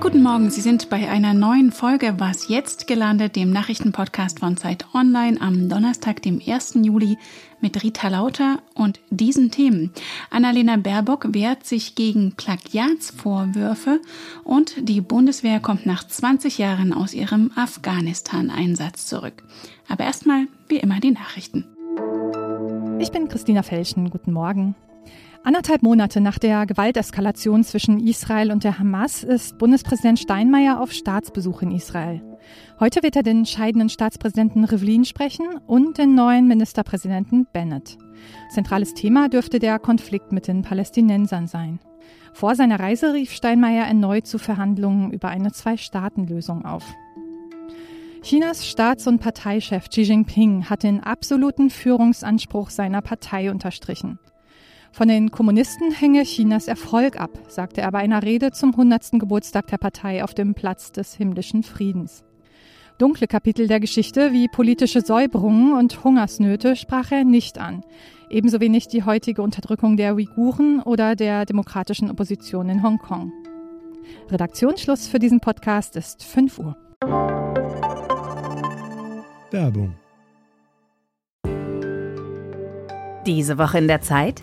Guten Morgen, Sie sind bei einer neuen Folge Was jetzt gelandet, dem Nachrichtenpodcast von Zeit Online am Donnerstag, dem 1. Juli mit Rita Lauter und diesen Themen. Annalena Baerbock wehrt sich gegen Plagiatsvorwürfe und die Bundeswehr kommt nach 20 Jahren aus ihrem Afghanistan-Einsatz zurück. Aber erstmal wie immer die Nachrichten. Ich bin Christina Felschen. Guten Morgen. Anderthalb Monate nach der Gewalteskalation zwischen Israel und der Hamas ist Bundespräsident Steinmeier auf Staatsbesuch in Israel. Heute wird er den scheidenden Staatspräsidenten Rivlin sprechen und den neuen Ministerpräsidenten Bennett. Zentrales Thema dürfte der Konflikt mit den Palästinensern sein. Vor seiner Reise rief Steinmeier erneut zu Verhandlungen über eine Zwei-Staaten-Lösung auf. Chinas Staats- und Parteichef Xi Jinping hat den absoluten Führungsanspruch seiner Partei unterstrichen. Von den Kommunisten hänge Chinas Erfolg ab, sagte er bei einer Rede zum 100. Geburtstag der Partei auf dem Platz des himmlischen Friedens. Dunkle Kapitel der Geschichte wie politische Säuberungen und Hungersnöte sprach er nicht an. Ebenso wenig die heutige Unterdrückung der Uiguren oder der demokratischen Opposition in Hongkong. Redaktionsschluss für diesen Podcast ist 5 Uhr. Werbung. Diese Woche in der Zeit?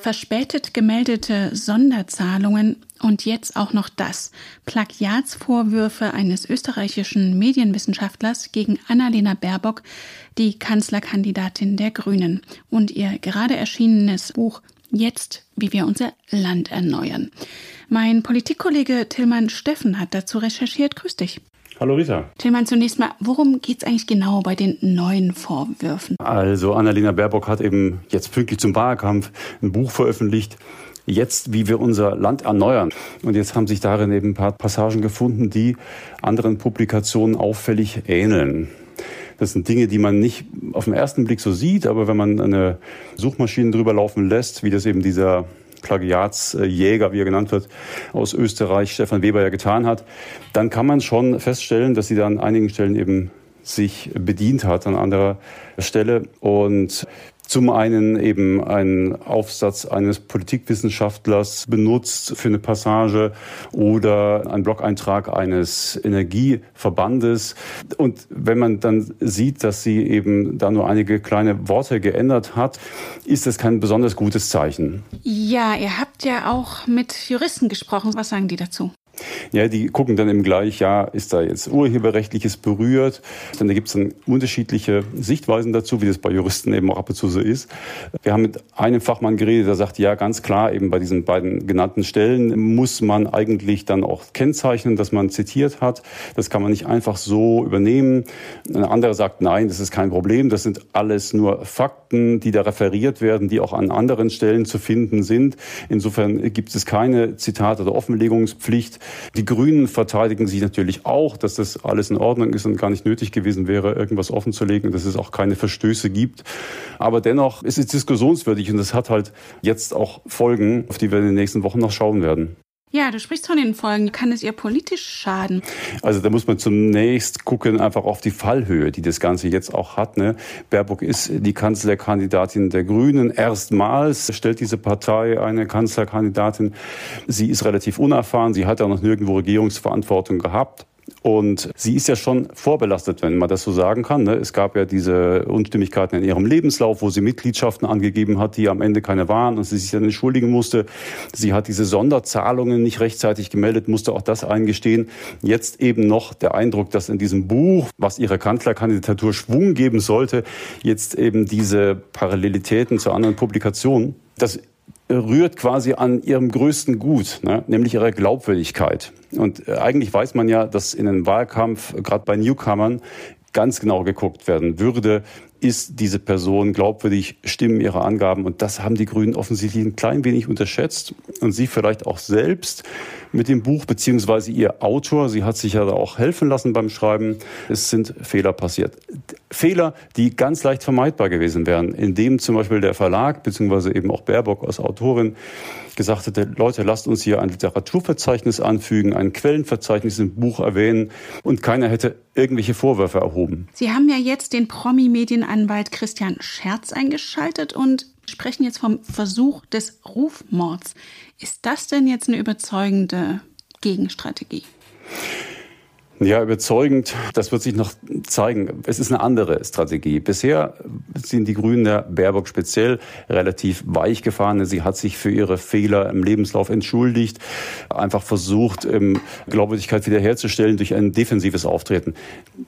verspätet gemeldete Sonderzahlungen und jetzt auch noch das. Plagiatsvorwürfe eines österreichischen Medienwissenschaftlers gegen Annalena Baerbock, die Kanzlerkandidatin der Grünen, und ihr gerade erschienenes Buch Jetzt, wie wir unser Land erneuern. Mein Politikkollege Tillmann Steffen hat dazu recherchiert. Grüß dich. Hallo Rita. Tillmann, zunächst mal, worum geht es eigentlich genau bei den neuen Vorwürfen? Also Annalena Baerbock hat eben jetzt pünktlich zum Wahlkampf ein Buch veröffentlicht, jetzt, wie wir unser Land erneuern. Und jetzt haben sich darin eben ein paar Passagen gefunden, die anderen Publikationen auffällig ähneln. Das sind Dinge, die man nicht auf den ersten Blick so sieht, aber wenn man eine Suchmaschine drüber laufen lässt, wie das eben dieser Plagiatsjäger, wie er genannt wird, aus Österreich, Stefan Weber ja getan hat, dann kann man schon feststellen, dass sie da an einigen Stellen eben sich bedient hat an anderer Stelle. Und zum einen eben einen Aufsatz eines Politikwissenschaftlers benutzt für eine Passage oder einen Blog-Eintrag eines Energieverbandes. Und wenn man dann sieht, dass sie eben da nur einige kleine Worte geändert hat, ist das kein besonders gutes Zeichen. Ja, ihr habt ja auch mit Juristen gesprochen. Was sagen die dazu? Ja, die gucken dann eben gleich, ja, ist da jetzt Urheberrechtliches berührt? Dann da gibt es dann unterschiedliche Sichtweisen dazu, wie das bei Juristen eben auch ab und zu so ist. Wir haben mit einem Fachmann geredet, der sagt, ja, ganz klar, eben bei diesen beiden genannten Stellen muss man eigentlich dann auch kennzeichnen, dass man zitiert hat. Das kann man nicht einfach so übernehmen. Ein anderer sagt, nein, das ist kein Problem. Das sind alles nur Fakten, die da referiert werden, die auch an anderen Stellen zu finden sind. Insofern gibt es keine Zitat- oder Offenlegungspflicht. Die Grünen verteidigen sich natürlich auch, dass das alles in Ordnung ist und gar nicht nötig gewesen wäre, irgendwas offenzulegen, dass es auch keine Verstöße gibt. Aber dennoch ist es diskussionswürdig und das hat halt jetzt auch Folgen, auf die wir in den nächsten Wochen noch schauen werden. Ja, du sprichst von den Folgen. Kann es ihr politisch schaden? Also da muss man zunächst gucken einfach auf die Fallhöhe, die das Ganze jetzt auch hat. Ne? Baerbock ist die Kanzlerkandidatin der Grünen. Erstmals stellt diese Partei eine Kanzlerkandidatin. Sie ist relativ unerfahren. Sie hat ja noch nirgendwo Regierungsverantwortung gehabt. Und sie ist ja schon vorbelastet, wenn man das so sagen kann. Ne? Es gab ja diese Unstimmigkeiten in ihrem Lebenslauf, wo sie Mitgliedschaften angegeben hat, die am Ende keine waren und sie sich dann entschuldigen musste. Sie hat diese Sonderzahlungen nicht rechtzeitig gemeldet, musste auch das eingestehen. Jetzt eben noch der Eindruck, dass in diesem Buch, was ihrer Kanzlerkandidatur Schwung geben sollte, jetzt eben diese Parallelitäten zu anderen Publikationen, das rührt quasi an ihrem größten Gut, ne? nämlich ihrer Glaubwürdigkeit. Und äh, eigentlich weiß man ja, dass in einem Wahlkampf, gerade bei Newcomern, ganz genau geguckt werden würde, ist diese Person glaubwürdig, stimmen ihre Angaben. Und das haben die Grünen offensichtlich ein klein wenig unterschätzt. Und sie vielleicht auch selbst mit dem Buch, beziehungsweise ihr Autor. Sie hat sich ja auch helfen lassen beim Schreiben. Es sind Fehler passiert. Fehler, die ganz leicht vermeidbar gewesen wären, indem zum Beispiel der Verlag, beziehungsweise eben auch Baerbock als Autorin, gesagt hätte, Leute, lasst uns hier ein Literaturverzeichnis anfügen, ein Quellenverzeichnis im Buch erwähnen und keiner hätte irgendwelche Vorwürfe erhoben. Sie haben ja jetzt den Promi-Medienanwalt Christian Scherz eingeschaltet und sprechen jetzt vom Versuch des Rufmords. Ist das denn jetzt eine überzeugende Gegenstrategie? Ja, überzeugend, das wird sich noch zeigen. Es ist eine andere Strategie. Bisher sind die Grünen der Baerbock speziell relativ weich gefahren. Sie hat sich für ihre Fehler im Lebenslauf entschuldigt, einfach versucht, Glaubwürdigkeit wiederherzustellen durch ein defensives Auftreten.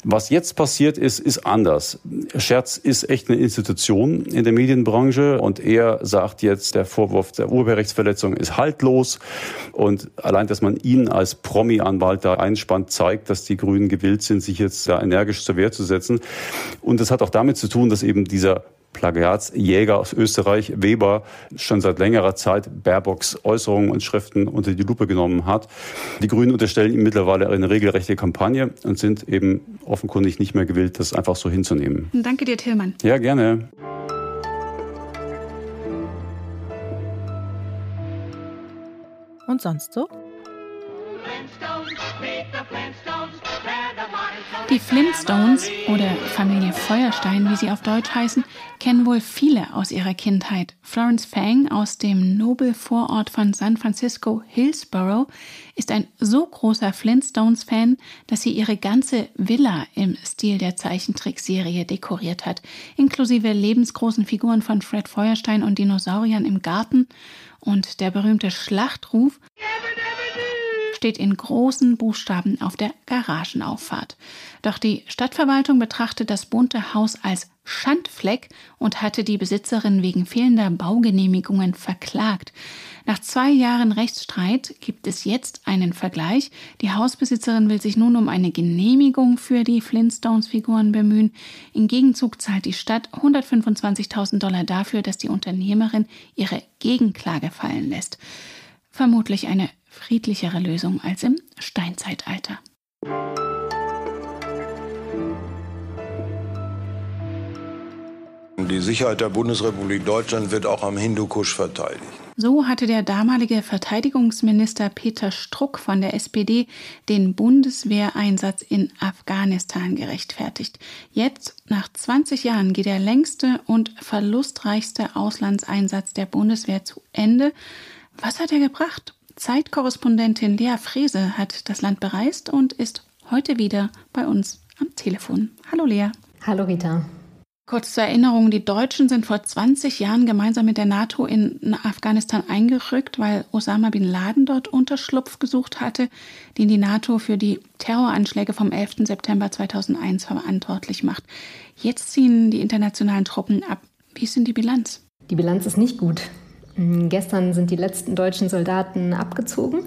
Was jetzt passiert ist, ist anders. Scherz ist echt eine Institution in der Medienbranche und er sagt jetzt, der Vorwurf der Urheberrechtsverletzung ist haltlos und allein, dass man ihn als Promi-Anwalt da einspannt, zeigt, dass dass die Grünen gewillt sind, sich jetzt da energisch zur Wehr zu setzen. Und das hat auch damit zu tun, dass eben dieser Plagiatsjäger aus Österreich, Weber, schon seit längerer Zeit Baerbocks Äußerungen und Schriften unter die Lupe genommen hat. Die Grünen unterstellen ihm mittlerweile eine regelrechte Kampagne und sind eben offenkundig nicht mehr gewillt, das einfach so hinzunehmen. Danke dir, Tillmann. Ja, gerne. Und sonst so? Die Flintstones oder Familie Feuerstein, wie sie auf Deutsch heißen, kennen wohl viele aus ihrer Kindheit. Florence Fang aus dem Nobelvorort von San Francisco, Hillsborough, ist ein so großer Flintstones-Fan, dass sie ihre ganze Villa im Stil der Zeichentrickserie dekoriert hat, inklusive lebensgroßen Figuren von Fred Feuerstein und Dinosauriern im Garten und der berühmte Schlachtruf steht in großen Buchstaben auf der Garagenauffahrt. Doch die Stadtverwaltung betrachtet das bunte Haus als Schandfleck und hatte die Besitzerin wegen fehlender Baugenehmigungen verklagt. Nach zwei Jahren Rechtsstreit gibt es jetzt einen Vergleich. Die Hausbesitzerin will sich nun um eine Genehmigung für die Flintstones-Figuren bemühen. Im Gegenzug zahlt die Stadt 125.000 Dollar dafür, dass die Unternehmerin ihre Gegenklage fallen lässt. Vermutlich eine friedlichere Lösung als im Steinzeitalter. Die Sicherheit der Bundesrepublik Deutschland wird auch am Hindukusch verteidigt. So hatte der damalige Verteidigungsminister Peter Struck von der SPD den Bundeswehreinsatz in Afghanistan gerechtfertigt. Jetzt, nach 20 Jahren, geht der längste und verlustreichste Auslandseinsatz der Bundeswehr zu Ende. Was hat er gebracht? Zeitkorrespondentin Lea Frese hat das Land bereist und ist heute wieder bei uns am Telefon. Hallo Lea. Hallo Rita. Kurz zur Erinnerung, die Deutschen sind vor 20 Jahren gemeinsam mit der NATO in Afghanistan eingerückt, weil Osama bin Laden dort Unterschlupf gesucht hatte, den die NATO für die Terroranschläge vom 11. September 2001 verantwortlich macht. Jetzt ziehen die internationalen Truppen ab. Wie ist denn die Bilanz? Die Bilanz ist nicht gut. Mm, gestern sind die letzten deutschen Soldaten abgezogen.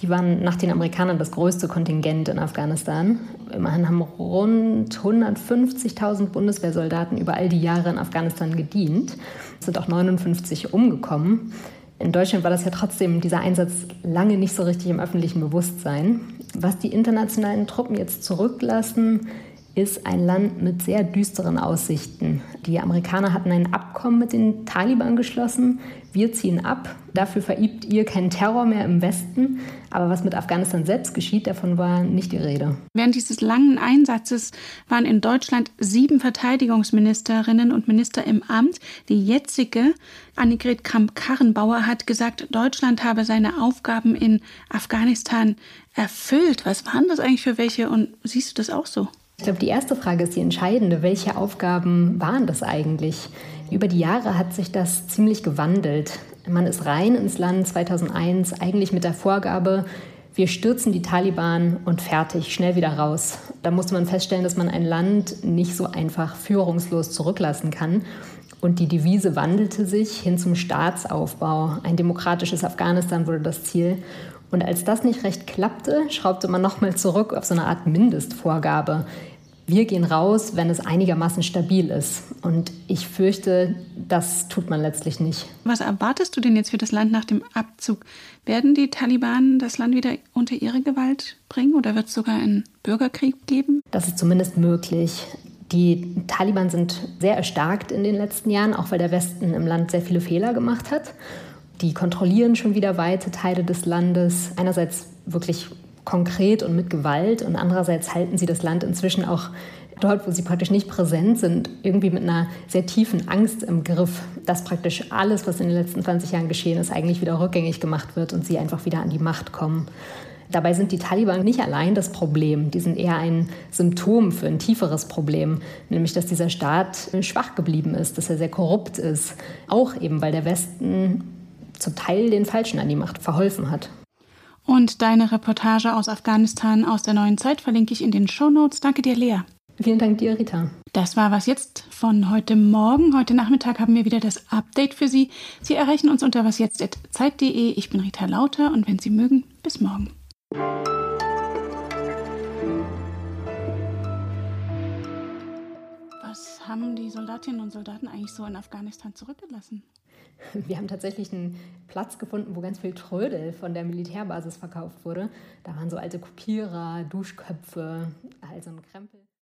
Die waren nach den Amerikanern das größte Kontingent in Afghanistan. Immerhin haben rund 150.000 Bundeswehrsoldaten über all die Jahre in Afghanistan gedient. Es sind auch 59 umgekommen. In Deutschland war das ja trotzdem dieser Einsatz lange nicht so richtig im öffentlichen Bewusstsein. Was die internationalen Truppen jetzt zurücklassen, ist ein Land mit sehr düsteren Aussichten. Die Amerikaner hatten ein Abkommen mit den Taliban geschlossen. Wir ziehen ab. Dafür verübt ihr keinen Terror mehr im Westen. Aber was mit Afghanistan selbst geschieht, davon war nicht die Rede. Während dieses langen Einsatzes waren in Deutschland sieben Verteidigungsministerinnen und Minister im Amt. Die jetzige Annegret Kramp-Karrenbauer hat gesagt, Deutschland habe seine Aufgaben in Afghanistan erfüllt. Was waren das eigentlich für welche und siehst du das auch so? Ich glaube, die erste Frage ist die entscheidende. Welche Aufgaben waren das eigentlich? Über die Jahre hat sich das ziemlich gewandelt. Man ist rein ins Land 2001 eigentlich mit der Vorgabe, wir stürzen die Taliban und fertig, schnell wieder raus. Da musste man feststellen, dass man ein Land nicht so einfach führungslos zurücklassen kann. Und die Devise wandelte sich hin zum Staatsaufbau. Ein demokratisches Afghanistan wurde das Ziel. Und als das nicht recht klappte, schraubte man nochmal zurück auf so eine Art Mindestvorgabe. Wir gehen raus, wenn es einigermaßen stabil ist. Und ich fürchte, das tut man letztlich nicht. Was erwartest du denn jetzt für das Land nach dem Abzug? Werden die Taliban das Land wieder unter ihre Gewalt bringen oder wird es sogar einen Bürgerkrieg geben? Das ist zumindest möglich. Die Taliban sind sehr erstarkt in den letzten Jahren, auch weil der Westen im Land sehr viele Fehler gemacht hat. Die kontrollieren schon wieder weite Teile des Landes. Einerseits wirklich konkret und mit Gewalt und andererseits halten sie das Land inzwischen auch dort, wo sie praktisch nicht präsent sind, irgendwie mit einer sehr tiefen Angst im Griff, dass praktisch alles, was in den letzten 20 Jahren geschehen ist, eigentlich wieder rückgängig gemacht wird und sie einfach wieder an die Macht kommen. Dabei sind die Taliban nicht allein das Problem, die sind eher ein Symptom für ein tieferes Problem, nämlich dass dieser Staat schwach geblieben ist, dass er sehr korrupt ist, auch eben weil der Westen zum Teil den Falschen an die Macht verholfen hat. Und deine Reportage aus Afghanistan aus der neuen Zeit verlinke ich in den Show Notes. Danke dir, Lea. Vielen Dank dir, Rita. Das war was jetzt von heute Morgen. Heute Nachmittag haben wir wieder das Update für Sie. Sie erreichen uns unter wasjetzt.zeit.de. Ich bin Rita Lauter und wenn Sie mögen, bis morgen. Was haben die Soldatinnen und Soldaten eigentlich so in Afghanistan zurückgelassen? Wir haben tatsächlich einen Platz gefunden, wo ganz viel Trödel von der Militärbasis verkauft wurde. Da waren so alte Kopierer, Duschköpfe, also ein Krempel.